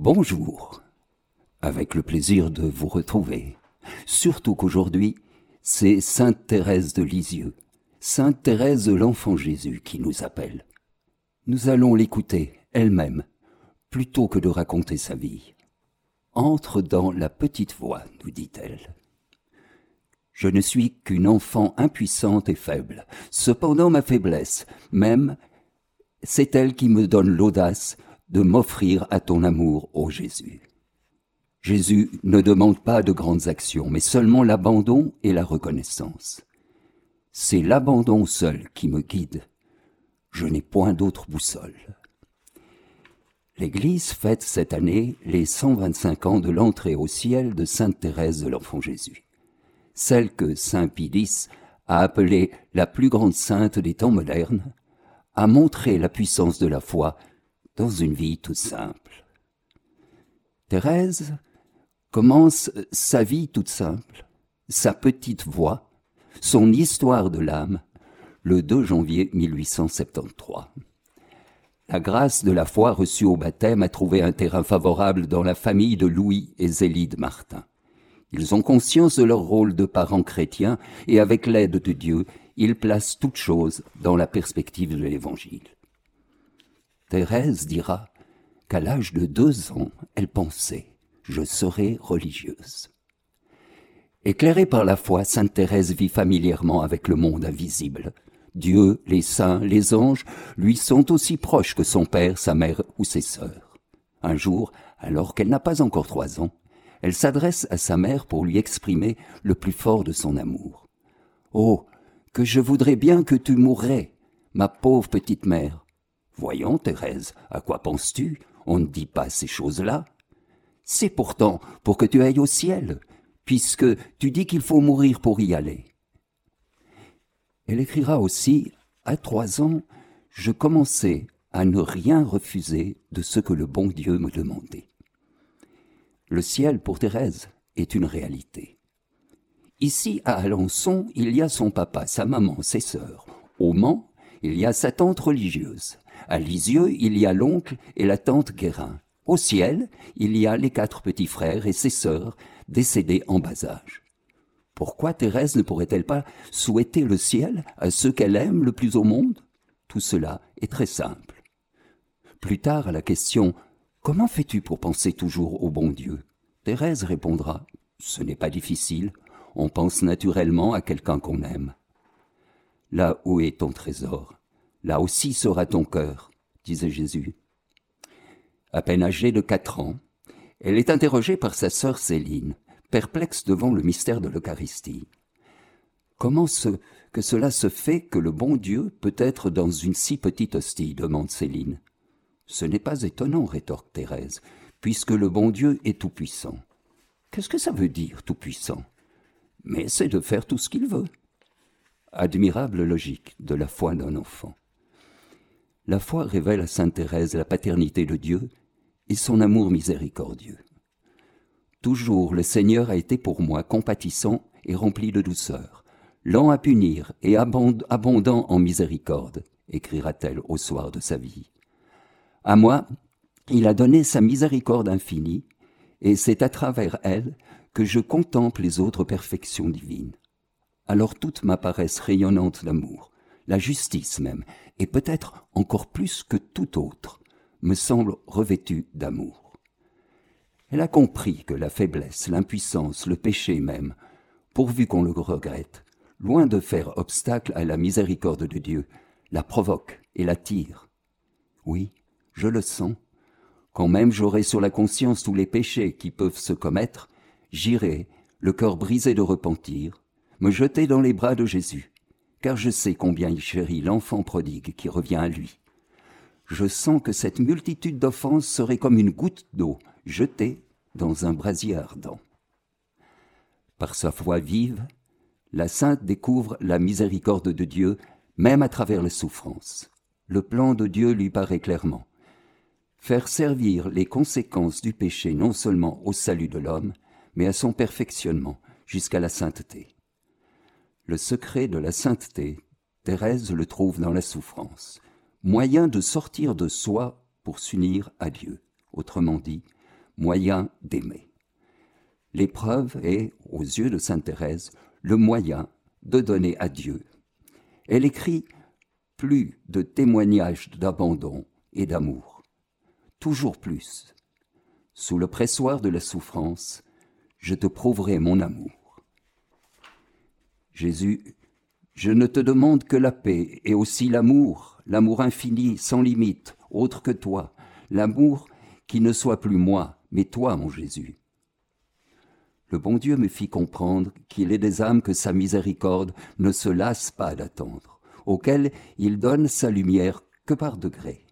Bonjour. Avec le plaisir de vous retrouver. Surtout qu'aujourd'hui, c'est Sainte Thérèse de Lisieux, Sainte Thérèse de l'Enfant Jésus qui nous appelle. Nous allons l'écouter elle-même, plutôt que de raconter sa vie. Entre dans la petite voix, nous dit-elle. Je ne suis qu'une enfant impuissante et faible. Cependant ma faiblesse, même, c'est elle qui me donne l'audace de m'offrir à ton amour, ô Jésus. Jésus ne demande pas de grandes actions, mais seulement l'abandon et la reconnaissance. C'est l'abandon seul qui me guide. Je n'ai point d'autre boussole. L'Église fête cette année les 125 ans de l'entrée au ciel de Sainte Thérèse de l'Enfant Jésus, celle que Saint Pidis a appelée la plus grande sainte des temps modernes, a montré la puissance de la foi dans une vie toute simple. Thérèse commence sa vie toute simple, sa petite voix, son histoire de l'âme, le 2 janvier 1873. La grâce de la foi reçue au baptême a trouvé un terrain favorable dans la famille de Louis et Zélide Martin. Ils ont conscience de leur rôle de parents chrétiens et avec l'aide de Dieu, ils placent toutes choses dans la perspective de l'Évangile. Thérèse dira qu'à l'âge de deux ans, elle pensait Je serai religieuse. Éclairée par la foi, Sainte Thérèse vit familièrement avec le monde invisible. Dieu, les saints, les anges lui sont aussi proches que son père, sa mère ou ses sœurs. Un jour, alors qu'elle n'a pas encore trois ans, elle s'adresse à sa mère pour lui exprimer le plus fort de son amour. Oh, que je voudrais bien que tu mourrais, ma pauvre petite mère. Voyons, Thérèse, à quoi penses-tu? On ne dit pas ces choses-là. C'est pourtant pour que tu ailles au ciel, puisque tu dis qu'il faut mourir pour y aller. Elle écrira aussi, à trois ans, je commençais à ne rien refuser de ce que le bon Dieu me demandait. Le ciel, pour Thérèse, est une réalité. Ici, à Alençon, il y a son papa, sa maman, ses sœurs. Au Mans, il y a sa tante religieuse. À Lisieux, il y a l'oncle et la tante Guérin. Au ciel, il y a les quatre petits frères et ses sœurs, décédés en bas âge. Pourquoi Thérèse ne pourrait-elle pas souhaiter le ciel à ceux qu'elle aime le plus au monde? Tout cela est très simple. Plus tard, à la question Comment fais-tu pour penser toujours au bon Dieu? Thérèse répondra Ce n'est pas difficile, on pense naturellement à quelqu'un qu'on aime. Là où est ton trésor, là aussi sera ton cœur, disait Jésus. À peine âgée de quatre ans, elle est interrogée par sa sœur Céline, perplexe devant le mystère de l'Eucharistie. Comment que cela se fait que le bon Dieu peut être dans une si petite hostie demande Céline. Ce n'est pas étonnant, rétorque Thérèse, puisque le bon Dieu est tout-puissant. Qu'est-ce que ça veut dire, tout-puissant? Mais c'est de faire tout ce qu'il veut. Admirable logique de la foi d'un enfant. La foi révèle à Sainte Thérèse la paternité de Dieu et son amour miséricordieux. Toujours le Seigneur a été pour moi compatissant et rempli de douceur, lent à punir et abondant en miséricorde, écrira-t-elle au soir de sa vie. À moi, il a donné sa miséricorde infinie, et c'est à travers elle que je contemple les autres perfections divines. Alors toute ma paresse rayonnante d'amour, la justice même, et peut-être encore plus que tout autre, me semble revêtue d'amour. Elle a compris que la faiblesse, l'impuissance, le péché même, pourvu qu'on le regrette, loin de faire obstacle à la miséricorde de Dieu, la provoque et la tire. Oui, je le sens. Quand même j'aurai sur la conscience tous les péchés qui peuvent se commettre, j'irai, le cœur brisé de repentir, me jeter dans les bras de Jésus, car je sais combien il chérit l'enfant prodigue qui revient à lui. Je sens que cette multitude d'offenses serait comme une goutte d'eau jetée dans un brasier ardent. Par sa foi vive, la sainte découvre la miséricorde de Dieu même à travers les souffrances. Le plan de Dieu lui paraît clairement. Faire servir les conséquences du péché non seulement au salut de l'homme, mais à son perfectionnement jusqu'à la sainteté. Le secret de la sainteté, Thérèse le trouve dans la souffrance, moyen de sortir de soi pour s'unir à Dieu, autrement dit, moyen d'aimer. L'épreuve est, aux yeux de Sainte Thérèse, le moyen de donner à Dieu. Elle écrit plus de témoignages d'abandon et d'amour, toujours plus. Sous le pressoir de la souffrance, je te prouverai mon amour. Jésus, je ne te demande que la paix et aussi l'amour, l'amour infini, sans limite, autre que toi, l'amour qui ne soit plus moi, mais toi, mon Jésus. Le bon Dieu me fit comprendre qu'il est des âmes que sa miséricorde ne se lasse pas d'attendre, auxquelles il donne sa lumière que par degrés.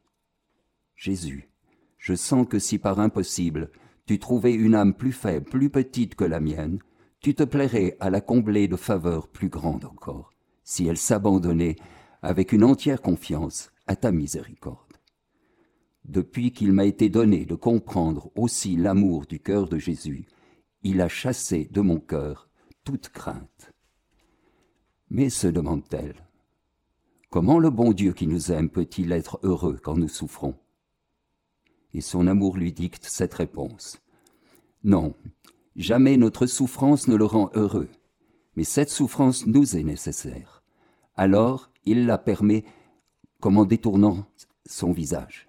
Jésus, je sens que si par impossible tu trouvais une âme plus faible, plus petite que la mienne, tu te plairais à la combler de faveurs plus grandes encore, si elle s'abandonnait avec une entière confiance à ta miséricorde. Depuis qu'il m'a été donné de comprendre aussi l'amour du cœur de Jésus, il a chassé de mon cœur toute crainte. Mais se demande-t-elle, comment le bon Dieu qui nous aime peut-il être heureux quand nous souffrons? Et son amour lui dicte cette réponse. Non, jamais notre souffrance ne le rend heureux, mais cette souffrance nous est nécessaire. Alors il la permet comme en détournant son visage.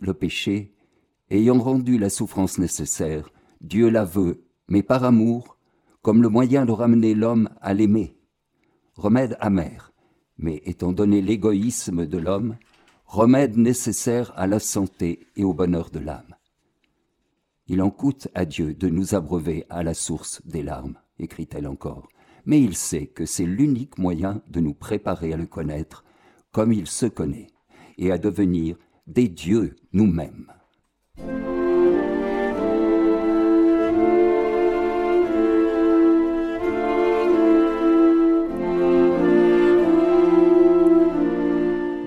le péché, ayant rendu la souffrance nécessaire, Dieu la veut, mais par amour, comme le moyen de ramener l'homme à l'aimer. Remède amer, mais étant donné l'égoïsme de l'homme, remède nécessaire à la santé et au bonheur de l'âme. Il en coûte à Dieu de nous abreuver à la source des larmes, écrit-elle encore, mais il sait que c'est l'unique moyen de nous préparer à le connaître comme il se connaît, et à devenir des dieux nous-mêmes.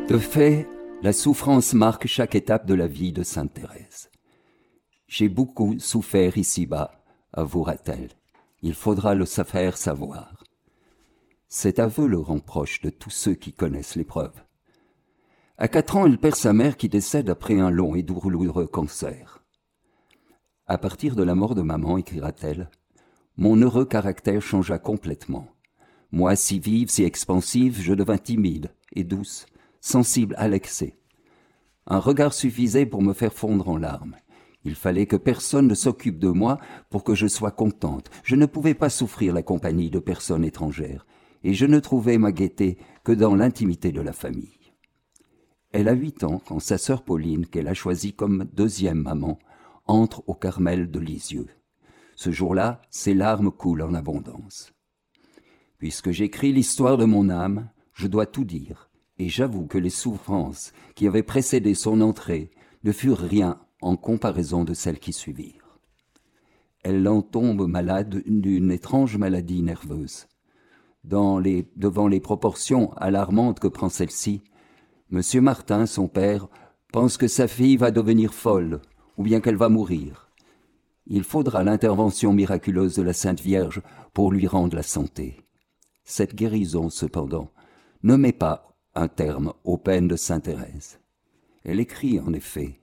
De fait, la souffrance marque chaque étape de la vie de Sainte Thérèse. J'ai beaucoup souffert ici-bas, avouera-t-elle. Il faudra le faire savoir. Cet aveu le rend proche de tous ceux qui connaissent l'épreuve. À quatre ans, elle perd sa mère qui décède après un long et douloureux cancer. À partir de la mort de maman, écrira-t-elle, mon heureux caractère changea complètement. Moi, si vive, si expansive, je devins timide et douce sensible à l'excès. Un regard suffisait pour me faire fondre en larmes. Il fallait que personne ne s'occupe de moi pour que je sois contente. Je ne pouvais pas souffrir la compagnie de personnes étrangères, et je ne trouvais ma gaieté que dans l'intimité de la famille. Elle a huit ans quand sa sœur Pauline, qu'elle a choisie comme deuxième maman, entre au Carmel de Lisieux. Ce jour-là, ses larmes coulent en abondance. Puisque j'écris l'histoire de mon âme, je dois tout dire et j'avoue que les souffrances qui avaient précédé son entrée ne furent rien en comparaison de celles qui suivirent. Elle en tombe malade d'une étrange maladie nerveuse. Devant les proportions alarmantes que prend celle-ci, M. Martin, son père, pense que sa fille va devenir folle, ou bien qu'elle va mourir. Il faudra l'intervention miraculeuse de la Sainte Vierge pour lui rendre la santé. Cette guérison, cependant, ne met pas un terme aux peines de Sainte Thérèse. Elle écrit en effet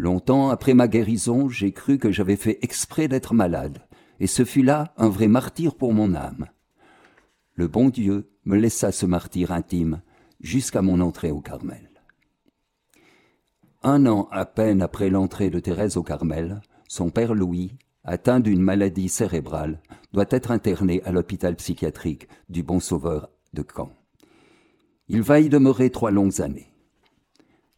Longtemps après ma guérison, j'ai cru que j'avais fait exprès d'être malade, et ce fut là un vrai martyr pour mon âme. Le bon Dieu me laissa ce martyr intime jusqu'à mon entrée au Carmel. Un an à peine après l'entrée de Thérèse au Carmel, son père Louis, atteint d'une maladie cérébrale, doit être interné à l'hôpital psychiatrique du Bon Sauveur de Caen. Il va y demeurer trois longues années.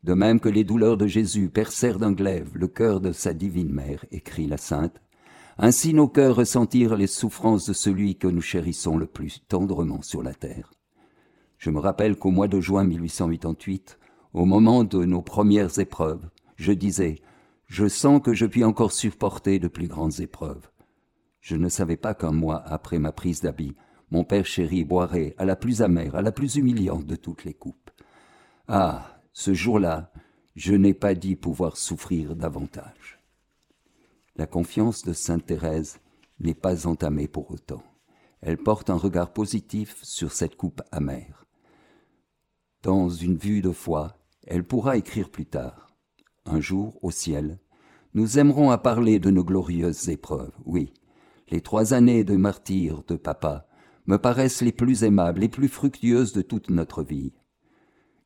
De même que les douleurs de Jésus percèrent d'un glaive le cœur de sa divine mère, écrit la sainte, ainsi nos cœurs ressentirent les souffrances de celui que nous chérissons le plus tendrement sur la terre. Je me rappelle qu'au mois de juin 1888, au moment de nos premières épreuves, je disais Je sens que je puis encore supporter de plus grandes épreuves. Je ne savais pas qu'un mois après ma prise d'habit, mon père chéri boirait à la plus amère, à la plus humiliante de toutes les coupes. Ah, ce jour-là, je n'ai pas dit pouvoir souffrir davantage. La confiance de Sainte Thérèse n'est pas entamée pour autant. Elle porte un regard positif sur cette coupe amère. Dans une vue de foi, elle pourra écrire plus tard. Un jour, au ciel, Nous aimerons à parler de nos glorieuses épreuves, oui. Les trois années de martyr de papa me paraissent les plus aimables, les plus fructueuses de toute notre vie.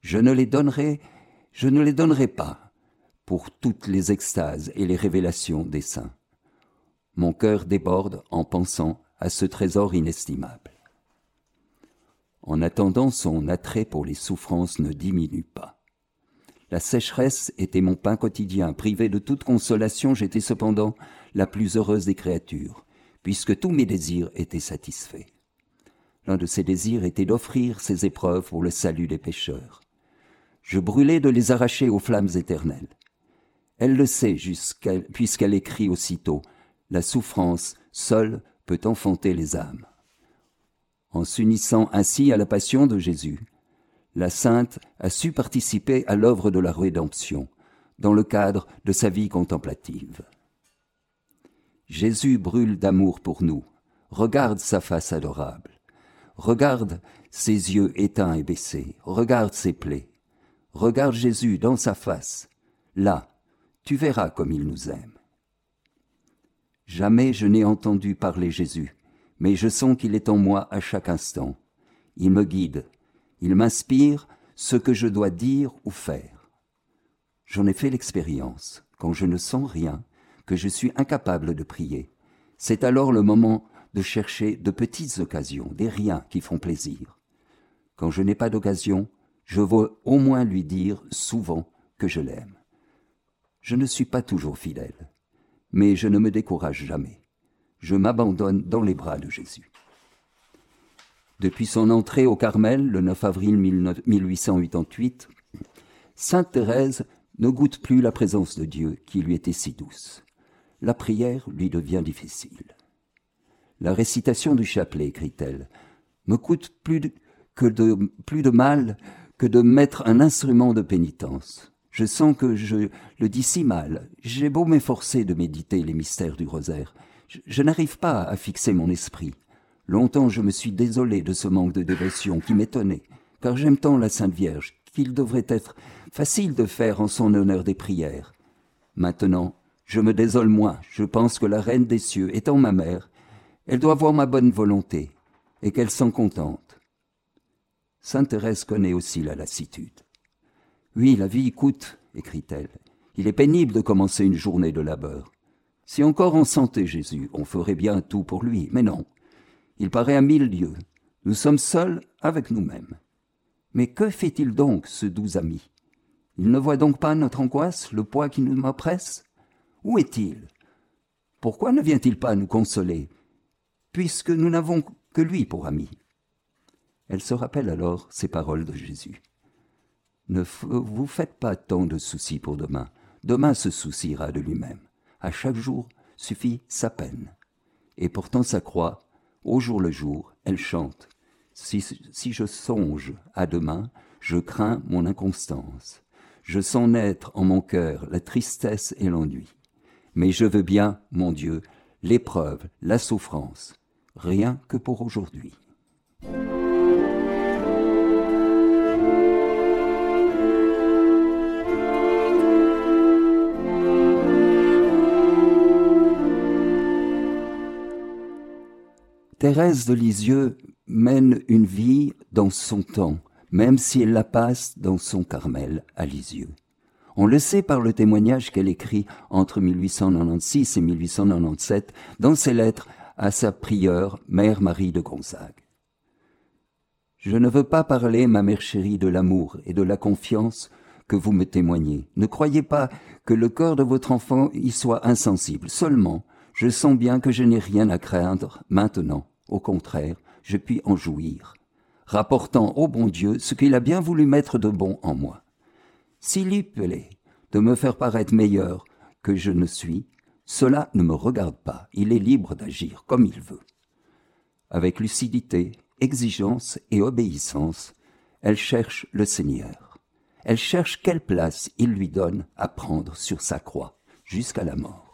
Je ne les donnerai, je ne les donnerai pas pour toutes les extases et les révélations des saints. Mon cœur déborde en pensant à ce trésor inestimable. En attendant, son attrait pour les souffrances ne diminue pas. La sécheresse était mon pain quotidien. Privé de toute consolation, j'étais cependant la plus heureuse des créatures, puisque tous mes désirs étaient satisfaits. L'un de ces désirs était d'offrir ces épreuves pour le salut des pécheurs. Je brûlais de les arracher aux flammes éternelles. Elle le sait puisqu'elle écrit aussitôt La souffrance seule peut enfanter les âmes. En s'unissant ainsi à la passion de Jésus, la sainte a su participer à l'œuvre de la rédemption dans le cadre de sa vie contemplative. Jésus brûle d'amour pour nous. Regarde sa face adorable. Regarde ses yeux éteints et baissés. Regarde ses plaies. Regarde Jésus dans sa face. Là, tu verras comme il nous aime. Jamais je n'ai entendu parler Jésus, mais je sens qu'il est en moi à chaque instant. Il me guide, il m'inspire ce que je dois dire ou faire. J'en ai fait l'expérience, quand je ne sens rien, que je suis incapable de prier. C'est alors le moment de chercher de petites occasions, des riens qui font plaisir. Quand je n'ai pas d'occasion, je veux au moins lui dire souvent que je l'aime. Je ne suis pas toujours fidèle, mais je ne me décourage jamais. Je m'abandonne dans les bras de Jésus. Depuis son entrée au Carmel, le 9 avril 1888, Sainte Thérèse ne goûte plus la présence de Dieu qui lui était si douce. La prière lui devient difficile. La récitation du chapelet, écrit-elle, me coûte plus que de, plus de mal que de mettre un instrument de pénitence. Je sens que je le dis si mal. J'ai beau m'efforcer de méditer les mystères du rosaire. Je, n'arrive pas à fixer mon esprit. Longtemps je me suis désolé de ce manque de dévotion qui m'étonnait, car j'aime tant la Sainte Vierge qu'il devrait être facile de faire en son honneur des prières. Maintenant, je me désole moins, je pense que la Reine des cieux, étant ma mère, elle doit voir ma bonne volonté, et qu'elle s'en contente. Sainte Thérèse connaît aussi la lassitude. Oui, la vie coûte, écrit-elle. Il est pénible de commencer une journée de labeur. Si encore on sentait Jésus, on ferait bien tout pour lui, mais non. Il paraît à mille lieues. Nous sommes seuls avec nous-mêmes. Mais que fait-il donc, ce doux ami? Il ne voit donc pas notre angoisse, le poids qui nous m'oppresse Où est-il? Pourquoi ne vient-il pas nous consoler, puisque nous n'avons que lui pour ami elle se rappelle alors ces paroles de Jésus. Ne vous faites pas tant de soucis pour demain. Demain se souciera de lui-même. À chaque jour suffit sa peine. Et portant sa croix, au jour le jour, elle chante. Si, si je songe à demain, je crains mon inconstance. Je sens naître en mon cœur la tristesse et l'ennui. Mais je veux bien, mon Dieu, l'épreuve, la souffrance, rien que pour aujourd'hui. Thérèse de Lisieux mène une vie dans son temps, même si elle la passe dans son Carmel à Lisieux. On le sait par le témoignage qu'elle écrit entre 1896 et 1897 dans ses lettres à sa prieure, Mère Marie de Gonzague. Je ne veux pas parler, ma mère chérie, de l'amour et de la confiance que vous me témoignez. Ne croyez pas que le cœur de votre enfant y soit insensible. Seulement, je sens bien que je n'ai rien à craindre maintenant. Au contraire, je puis en jouir, rapportant au bon Dieu ce qu'il a bien voulu mettre de bon en moi. S'il y plaît de me faire paraître meilleur que je ne suis, cela ne me regarde pas, il est libre d'agir comme il veut. Avec lucidité, exigence et obéissance, elle cherche le Seigneur. Elle cherche quelle place il lui donne à prendre sur sa croix jusqu'à la mort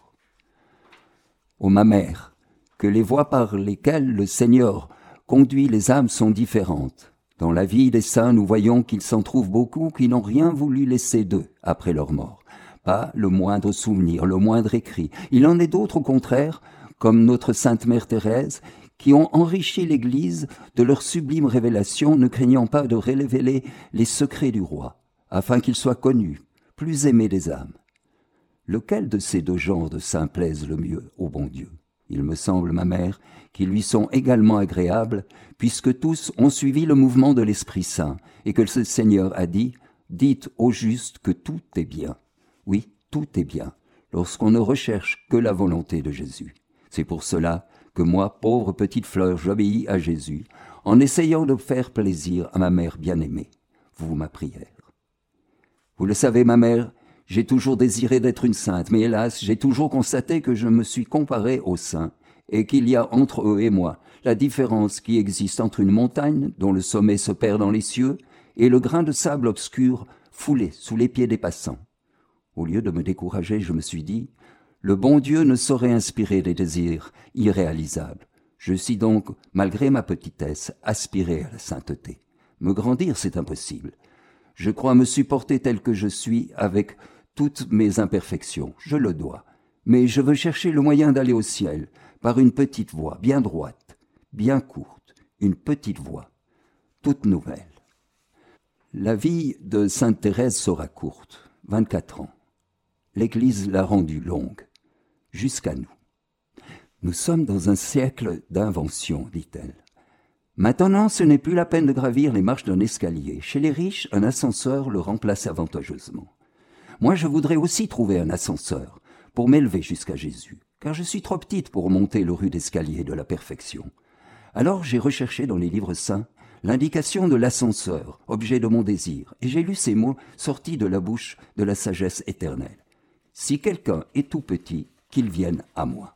ô ma mère, que les voies par lesquelles le Seigneur conduit les âmes sont différentes. Dans la vie des saints, nous voyons qu'il s'en trouve beaucoup qui n'ont rien voulu laisser d'eux après leur mort. pas le moindre souvenir, le moindre écrit. Il en est d'autres, au contraire, comme notre Sainte Mère Thérèse, qui ont enrichi l'Église de leur sublime révélation, ne craignant pas de révéler les secrets du roi, afin qu'il soit connu, plus aimé des âmes. Lequel de ces deux genres de saints plaise le mieux au bon Dieu? Il me semble, ma mère, qu'ils lui sont également agréables, puisque tous ont suivi le mouvement de l'Esprit Saint, et que le Seigneur a dit, dites au juste que tout est bien. Oui, tout est bien, lorsqu'on ne recherche que la volonté de Jésus. C'est pour cela que moi, pauvre petite fleur, j'obéis à Jésus, en essayant de faire plaisir à ma mère bien-aimée. Vous, ma prière. Vous le savez, ma mère, j'ai toujours désiré d'être une sainte, mais hélas, j'ai toujours constaté que je me suis comparé aux saints, et qu'il y a entre eux et moi la différence qui existe entre une montagne dont le sommet se perd dans les cieux et le grain de sable obscur foulé sous les pieds des passants. Au lieu de me décourager, je me suis dit, le bon Dieu ne saurait inspirer des désirs irréalisables. Je suis donc, malgré ma petitesse, aspiré à la sainteté. Me grandir, c'est impossible. Je crois me supporter tel que je suis avec toutes mes imperfections. Je le dois. Mais je veux chercher le moyen d'aller au ciel par une petite voie, bien droite, bien courte, une petite voie, toute nouvelle. La vie de Sainte Thérèse sera courte, 24 ans. L'Église l'a rendue longue jusqu'à nous. Nous sommes dans un siècle d'invention, dit-elle. Maintenant, ce n'est plus la peine de gravir les marches d'un escalier. Chez les riches, un ascenseur le remplace avantageusement. Moi, je voudrais aussi trouver un ascenseur pour m'élever jusqu'à Jésus, car je suis trop petite pour monter le rude escalier de la perfection. Alors j'ai recherché dans les livres saints l'indication de l'ascenseur, objet de mon désir, et j'ai lu ces mots sortis de la bouche de la sagesse éternelle. Si quelqu'un est tout petit, qu'ils viennent à moi.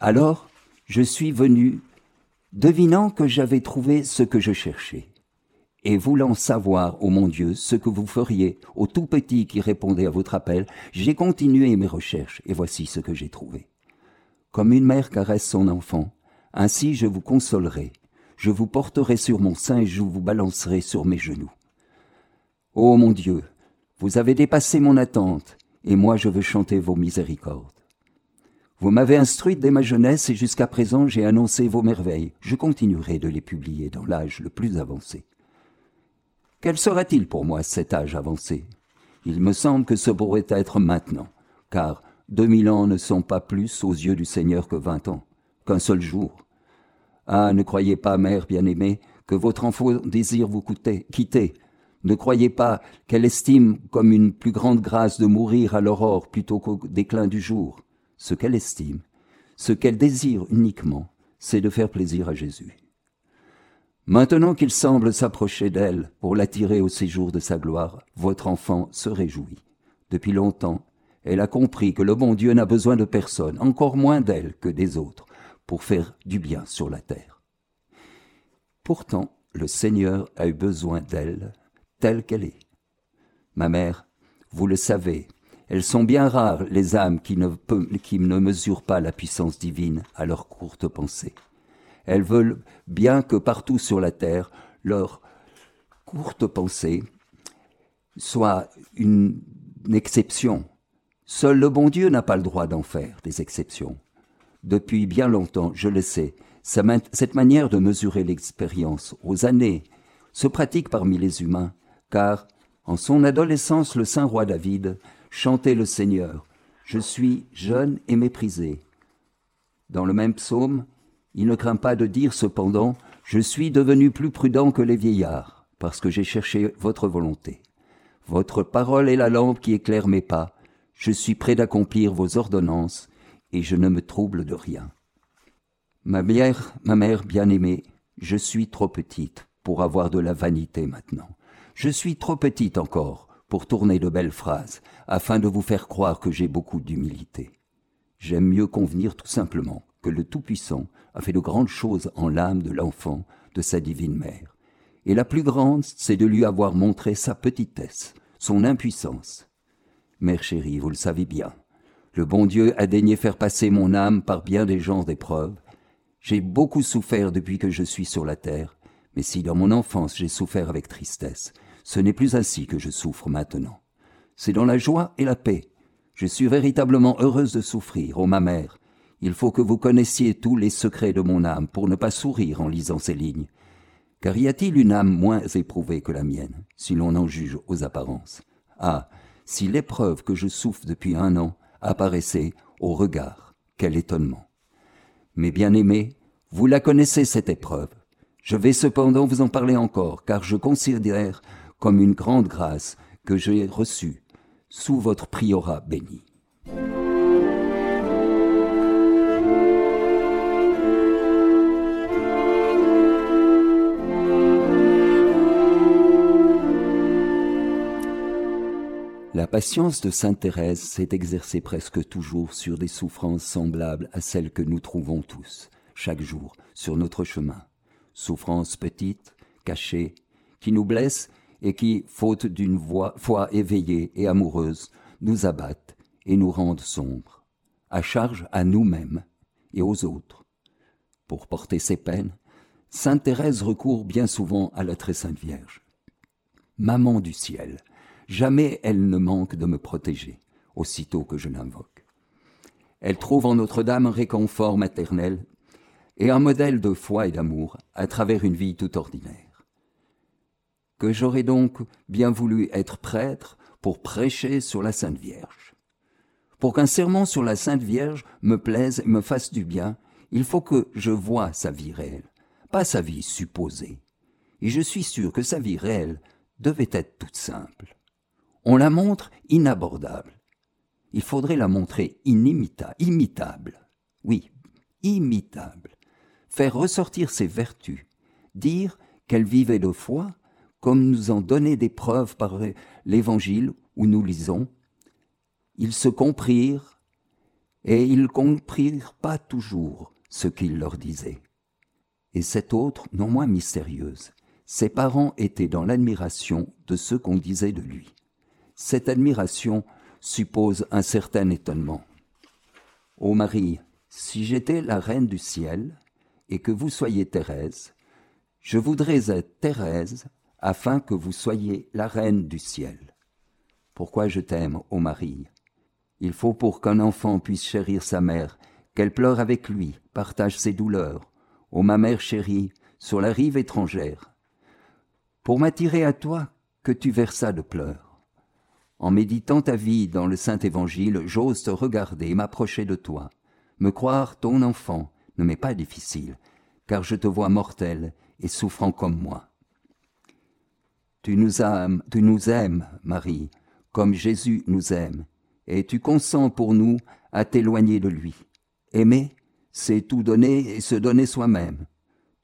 Alors, je suis venu, devinant que j'avais trouvé ce que je cherchais, et voulant savoir, ô mon Dieu, ce que vous feriez au tout petit qui répondait à votre appel, j'ai continué mes recherches, et voici ce que j'ai trouvé. Comme une mère caresse son enfant, ainsi je vous consolerai, je vous porterai sur mon sein et je vous balancerai sur mes genoux. Ô mon Dieu, vous avez dépassé mon attente, et moi je veux chanter vos miséricordes. Vous m'avez instruite dès ma jeunesse et jusqu'à présent j'ai annoncé vos merveilles. Je continuerai de les publier dans l'âge le plus avancé. Quel sera-t-il pour moi cet âge avancé? Il me semble que ce pourrait être maintenant, car deux mille ans ne sont pas plus aux yeux du Seigneur que vingt ans, qu'un seul jour. Ah, ne croyez pas, mère bien-aimée, que votre enfant désire vous quitter, ne croyez pas qu'elle estime comme une plus grande grâce de mourir à l'aurore plutôt qu'au déclin du jour. Ce qu'elle estime, ce qu'elle désire uniquement, c'est de faire plaisir à Jésus. Maintenant qu'il semble s'approcher d'elle pour l'attirer au séjour de sa gloire, votre enfant se réjouit. Depuis longtemps, elle a compris que le bon Dieu n'a besoin de personne, encore moins d'elle que des autres, pour faire du bien sur la terre. Pourtant, le Seigneur a eu besoin d'elle telle qu'elle est. Ma mère, vous le savez, elles sont bien rares les âmes qui ne, mesurent pas la puissance divine à leur courte pensée. Elles veulent bien que partout sur la terre, leur courte pensée soit une, exception. Seul le bon Dieu n'a pas le droit d'en faire des exceptions. Depuis bien longtemps, je le sais, cette manière de mesurer l'expérience aux années se pratique parmi les humains car en son adolescence le saint roi David chantait le Seigneur. Je suis jeune et méprisé. Dans le même psaume, il ne craint pas de dire cependant, Je suis devenu plus prudent que les vieillards, parce que j'ai cherché votre volonté. Votre parole est la lampe qui éclaire mes pas. Je suis prêt d'accomplir vos ordonnances, et je ne me trouble de rien. Ma mère, ma mère bien-aimée, je suis trop petite pour avoir de la vanité maintenant. Je suis trop petite encore pour tourner de belles phrases, afin de vous faire croire que j'ai beaucoup d'humilité. J'aime mieux convenir tout simplement que le Tout-Puissant a fait de grandes choses en l'âme de l'enfant de sa divine mère. Et la plus grande, c'est de lui avoir montré sa petitesse, son impuissance. Mère chérie, vous le savez bien, le bon Dieu a daigné faire passer mon âme par bien des genres d'épreuves. J'ai beaucoup souffert depuis que je suis sur la terre, mais si dans mon enfance j'ai souffert avec tristesse, ce n'est plus ainsi que je souffre maintenant. c'est dans la joie et la paix. Je suis véritablement heureuse de souffrir, ô ma mère. Il faut que vous connaissiez tous les secrets de mon âme pour ne pas sourire en lisant ces lignes. Car y a-t-il une âme moins éprouvée que la mienne, si l'on en juge aux apparences? Ah, si l'épreuve que je souffre depuis un an apparaissait au regard, quel étonnement. Mes bien-aimés, vous la connaissez cette épreuve. Je vais cependant vous en parler encore, car je considère comme une grande grâce que j'ai reçue sous votre priorat béni. La patience de Sainte Thérèse s'est exercée presque toujours sur des souffrances semblables à celles que nous trouvons tous, chaque jour, sur notre chemin. Souffrances petites, cachées, qui nous blessent et qui, faute d'une foi éveillée et amoureuse, nous abattent et nous rendent sombres, à charge à nous-mêmes et aux autres. Pour porter ces peines, Sainte Thérèse recourt bien souvent à la très sainte Vierge. Maman du ciel, Jamais elle ne manque de me protéger, aussitôt que je l'invoque. Elle trouve en Notre-Dame un réconfort maternel et un modèle de foi et d'amour à travers une vie tout ordinaire. Que j'aurais donc bien voulu être prêtre pour prêcher sur la Sainte Vierge. Pour qu'un serment sur la Sainte Vierge me plaise et me fasse du bien, il faut que je voie sa vie réelle, pas sa vie supposée. Et je suis sûr que sa vie réelle devait être toute simple. On la montre inabordable. Il faudrait la montrer imitable. Oui, imitable. Faire ressortir ses vertus, dire qu'elle vivait de foi, comme nous en donner des preuves par l'évangile où nous lisons. Ils se comprirent, et ils comprirent pas toujours ce qu'il leur disait. Et cette autre, non moins mystérieuse, ses parents étaient dans l'admiration de ce qu'on disait de lui cette admiration suppose un certain étonnement. Ô Marie, si j'étais la reine du ciel et que vous soyez Thérèse, je voudrais être Thérèse afin que vous soyez la reine du ciel. Pourquoi je t'aime, ô Marie? Il faut pour qu'un enfant puisse chérir sa mère, qu'elle pleure avec lui, partage ses douleurs, ô ma mère chérie, sur la rive étrangère. Pour m'attirer à toi, que tu versas de pleurs. En méditant ta vie dans le Saint Évangile, j'ose te regarder et m'approcher de toi. Me croire ton enfant ne m'est pas difficile, car je te vois mortel et souffrant comme moi. Tu nous aimes, tu nous aimes, Marie, comme Jésus nous aime, et tu consens pour nous à t'éloigner de lui. Aimer, c'est tout donner et se donner soi-même.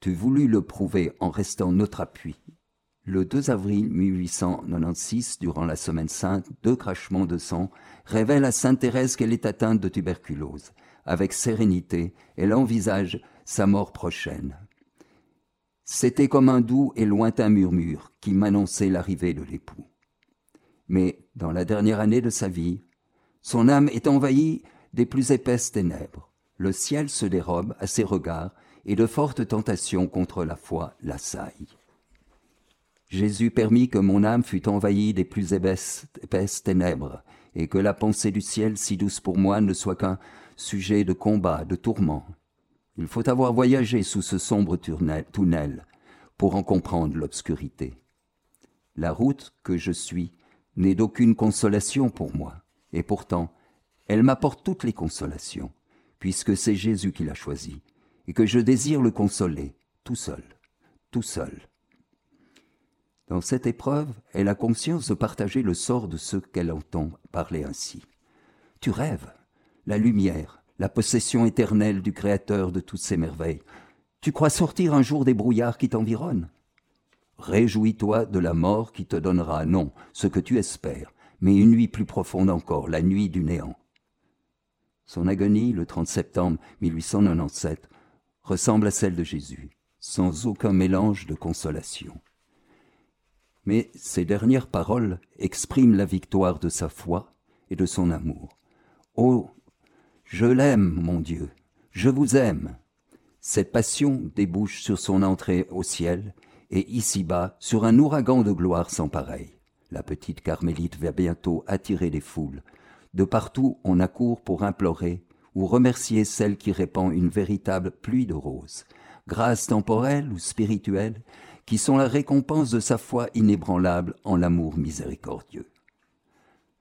Tu voulus le prouver en restant notre appui. Le 2 avril 1896, durant la Semaine sainte, deux crachements de sang révèlent à Sainte Thérèse qu'elle est atteinte de tuberculose. Avec sérénité, elle envisage sa mort prochaine. C'était comme un doux et lointain murmure qui m'annonçait l'arrivée de l'époux. Mais dans la dernière année de sa vie, son âme est envahie des plus épaisses ténèbres. Le ciel se dérobe à ses regards et de fortes tentations contre la foi l'assaillent. Jésus permit que mon âme fût envahie des plus épaisses, ténèbres, et que la pensée du ciel, si douce pour moi, ne soit qu'un sujet de combat, de tourment. Il faut avoir voyagé sous ce sombre tunnel pour en comprendre l'obscurité. La route que je suis n'est d'aucune consolation pour moi, et pourtant, elle m'apporte toutes les consolations, puisque c'est Jésus qui l'a choisi, et que je désire le consoler, tout seul, tout seul. Dans cette épreuve, elle a conscience de partager le sort de ceux qu'elle entend parler ainsi. Tu rêves, la lumière, la possession éternelle du Créateur de toutes ces merveilles. Tu crois sortir un jour des brouillards qui t'environnent Réjouis-toi de la mort qui te donnera, non, ce que tu espères, mais une nuit plus profonde encore, la nuit du néant. Son agonie, le 30 septembre 1897, ressemble à celle de Jésus, sans aucun mélange de consolation mais ces dernières paroles expriment la victoire de sa foi et de son amour. Oh, je l'aime, mon Dieu, je vous aime. Cette passion débouche sur son entrée au ciel et ici-bas sur un ouragan de gloire sans pareil. La petite carmélite va bientôt attirer les foules. De partout, on accourt pour implorer ou remercier celle qui répand une véritable pluie de roses, grâce temporelle ou spirituelle, qui sont la récompense de sa foi inébranlable en l'amour miséricordieux.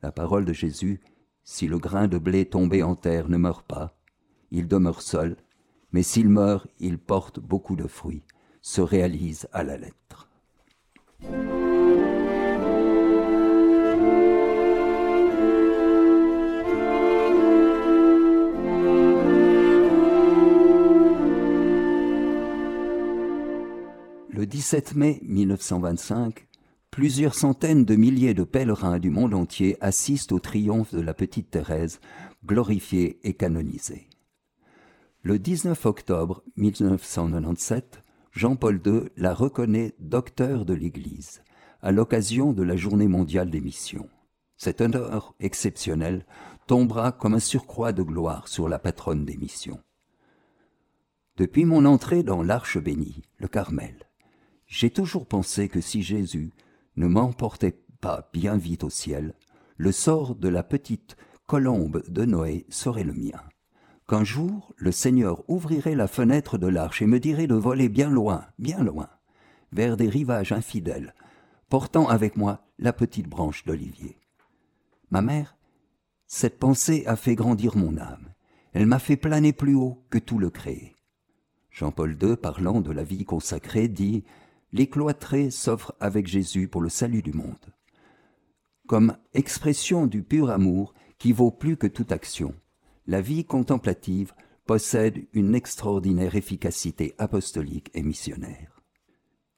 La parole de Jésus, si le grain de blé tombé en terre ne meurt pas, il demeure seul, mais s'il meurt, il porte beaucoup de fruits, se réalise à la lettre. Le 17 mai 1925, plusieurs centaines de milliers de pèlerins du monde entier assistent au triomphe de la petite Thérèse, glorifiée et canonisée. Le 19 octobre 1997, Jean-Paul II la reconnaît docteur de l'Église, à l'occasion de la Journée mondiale des missions. Cet honneur exceptionnel tombera comme un surcroît de gloire sur la patronne des missions. Depuis mon entrée dans l'Arche bénie, le Carmel, j'ai toujours pensé que si Jésus ne m'emportait pas bien vite au ciel, le sort de la petite colombe de Noé serait le mien. Qu'un jour le Seigneur ouvrirait la fenêtre de l'arche et me dirait de voler bien loin, bien loin, vers des rivages infidèles, portant avec moi la petite branche d'olivier. Ma mère, cette pensée a fait grandir mon âme. Elle m'a fait planer plus haut que tout le créé. Jean-Paul II, parlant de la vie consacrée, dit les cloîtrés s'offrent avec Jésus pour le salut du monde. Comme expression du pur amour qui vaut plus que toute action, la vie contemplative possède une extraordinaire efficacité apostolique et missionnaire.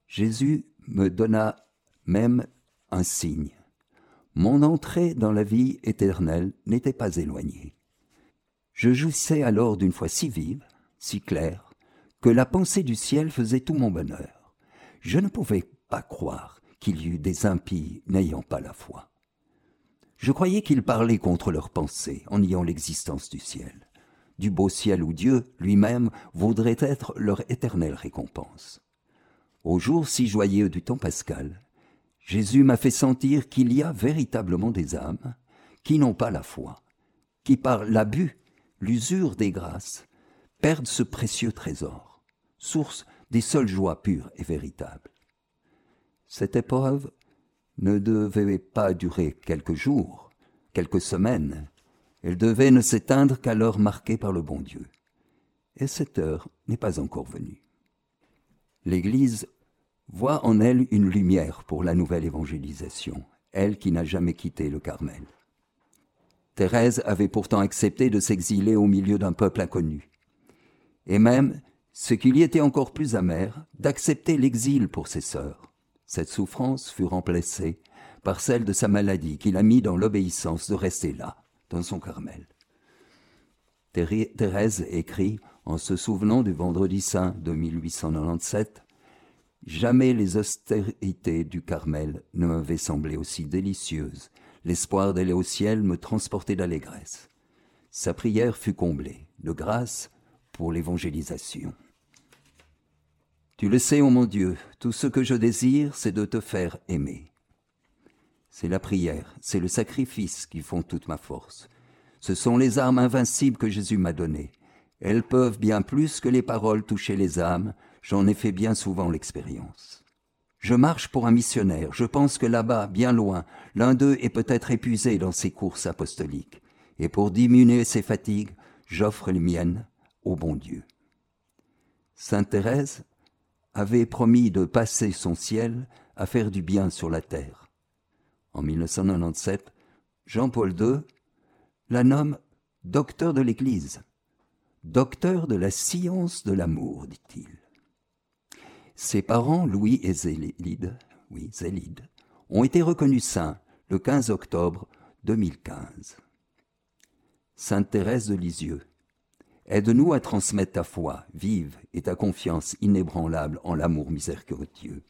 Jésus me donna même un signe. Mon entrée dans la vie éternelle n'était pas éloignée. Je jouissais alors d'une foi si vive, si claire, que la pensée du ciel faisait tout mon bonheur je ne pouvais pas croire qu'il y eût des impies n'ayant pas la foi. Je croyais qu'ils parlaient contre leurs pensées en niant l'existence du ciel, du beau ciel où Dieu lui-même voudrait être leur éternelle récompense. Au jour si joyeux du temps pascal, Jésus m'a fait sentir qu'il y a véritablement des âmes qui n'ont pas la foi, qui par l'abus, l'usure des grâces, perdent ce précieux trésor, source des seules joies pures et véritables. Cette épreuve ne devait pas durer quelques jours, quelques semaines, elle devait ne s'éteindre qu'à l'heure marquée par le bon Dieu. Et cette heure n'est pas encore venue. L'Église voit en elle une lumière pour la nouvelle évangélisation, elle qui n'a jamais quitté le Carmel. Thérèse avait pourtant accepté de s'exiler au milieu d'un peuple inconnu. Et même, ce qu'il y était encore plus amer, d'accepter l'exil pour ses sœurs. Cette souffrance fut remplacée par celle de sa maladie qui l'a mis dans l'obéissance de rester là, dans son Carmel. Thérèse écrit, en se souvenant du Vendredi saint de 1897, Jamais les austérités du Carmel ne m'avaient semblé aussi délicieuses. L'espoir d'aller au ciel me transportait d'allégresse. Sa prière fut comblée de grâce pour l'évangélisation. Tu le sais, ô mon Dieu, tout ce que je désire, c'est de te faire aimer. C'est la prière, c'est le sacrifice qui font toute ma force. Ce sont les armes invincibles que Jésus m'a données. Elles peuvent bien plus que les paroles toucher les âmes, j'en ai fait bien souvent l'expérience. Je marche pour un missionnaire, je pense que là-bas, bien loin, l'un d'eux est peut-être épuisé dans ses courses apostoliques, et pour diminuer ses fatigues, j'offre les miennes au bon Dieu. Sainte Thérèse avait promis de passer son ciel à faire du bien sur la terre. En 1997, Jean-Paul II la nomme docteur de l'Église, docteur de la science de l'amour, dit-il. Ses parents, Louis et Zélide, Zélide, ont été reconnus saints le 15 octobre 2015. Sainte Thérèse de Lisieux, Aide-nous à transmettre ta foi vive et ta confiance inébranlable en l'amour miséricordieux.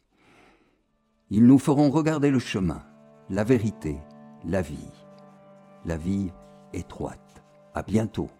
Ils nous feront regarder le chemin, la vérité, la vie, la vie étroite. À bientôt.